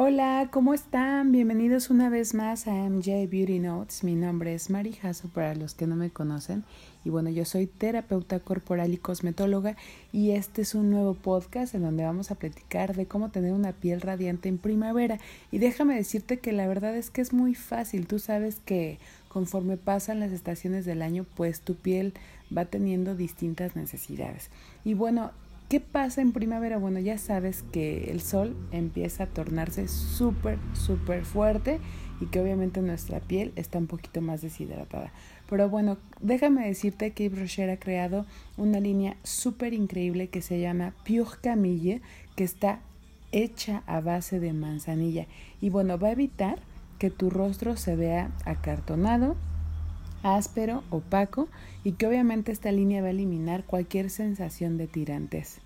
Hola, ¿cómo están? Bienvenidos una vez más a MJ Beauty Notes. Mi nombre es Mari Jasso para los que no me conocen. Y bueno, yo soy terapeuta corporal y cosmetóloga y este es un nuevo podcast en donde vamos a platicar de cómo tener una piel radiante en primavera. Y déjame decirte que la verdad es que es muy fácil. Tú sabes que conforme pasan las estaciones del año, pues tu piel va teniendo distintas necesidades. Y bueno, ¿Qué pasa en primavera? Bueno, ya sabes que el sol empieza a tornarse súper, súper fuerte y que obviamente nuestra piel está un poquito más deshidratada. Pero bueno, déjame decirte que Yves ha creado una línea súper increíble que se llama Pure Camille, que está hecha a base de manzanilla. Y bueno, va a evitar que tu rostro se vea acartonado, áspero, opaco y que obviamente esta línea va a eliminar cualquier sensación de tirantes.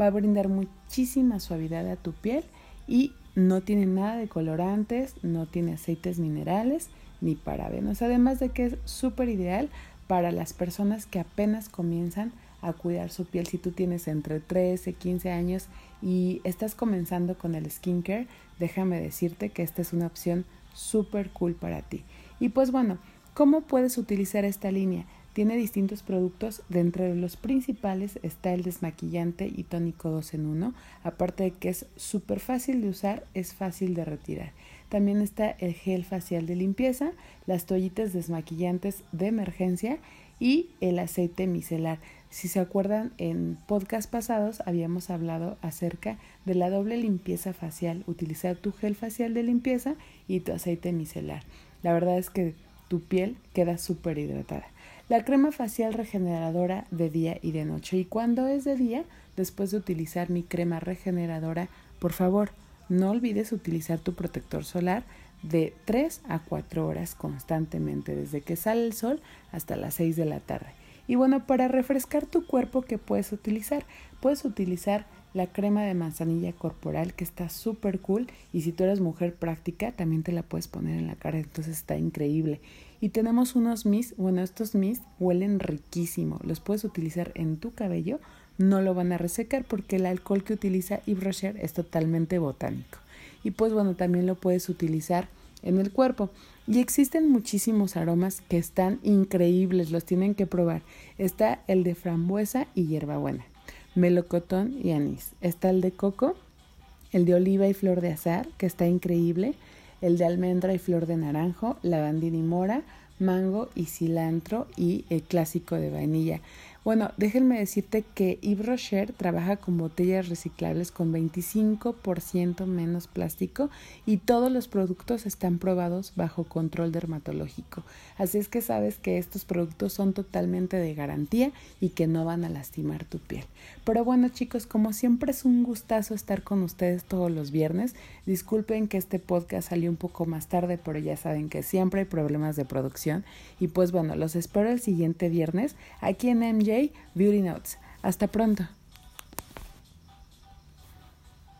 Va a brindar muchísima suavidad a tu piel y no tiene nada de colorantes, no tiene aceites minerales ni parabenos, además de que es súper ideal para las personas que apenas comienzan a cuidar su piel. Si tú tienes entre 13, 15 años y estás comenzando con el skincare, déjame decirte que esta es una opción súper cool para ti. Y pues bueno, ¿Cómo puedes utilizar esta línea? Tiene distintos productos, de los principales está el desmaquillante y tónico 2 en 1, aparte de que es súper fácil de usar, es fácil de retirar. También está el gel facial de limpieza, las toallitas desmaquillantes de emergencia y el aceite micelar. Si se acuerdan, en podcast pasados habíamos hablado acerca de la doble limpieza facial, utilizar tu gel facial de limpieza y tu aceite micelar. La verdad es que tu piel queda súper hidratada. La crema facial regeneradora de día y de noche. Y cuando es de día, después de utilizar mi crema regeneradora, por favor, no olvides utilizar tu protector solar de 3 a 4 horas constantemente, desde que sale el sol hasta las 6 de la tarde. Y bueno, para refrescar tu cuerpo, ¿qué puedes utilizar? Puedes utilizar la crema de manzanilla corporal que está súper cool y si tú eres mujer práctica también te la puedes poner en la cara, entonces está increíble. Y tenemos unos mist, bueno, estos mist huelen riquísimo, los puedes utilizar en tu cabello, no lo van a resecar porque el alcohol que utiliza Yves Rocher es totalmente botánico. Y pues bueno, también lo puedes utilizar en el cuerpo. Y existen muchísimos aromas que están increíbles, los tienen que probar. Está el de frambuesa y hierbabuena melocotón y anís. Está el de coco, el de oliva y flor de azar, que está increíble, el de almendra y flor de naranjo, lavandina y mora, mango y cilantro y el clásico de vainilla. Bueno, déjenme decirte que Yves Rocher trabaja con botellas reciclables con 25% menos plástico y todos los productos están probados bajo control dermatológico. Así es que sabes que estos productos son totalmente de garantía y que no van a lastimar tu piel. Pero bueno chicos, como siempre es un gustazo estar con ustedes todos los viernes. Disculpen que este podcast salió un poco más tarde, pero ya saben que siempre hay problemas de producción. Y pues bueno, los espero el siguiente viernes aquí en MJ Beauty Notes. Hasta pronto.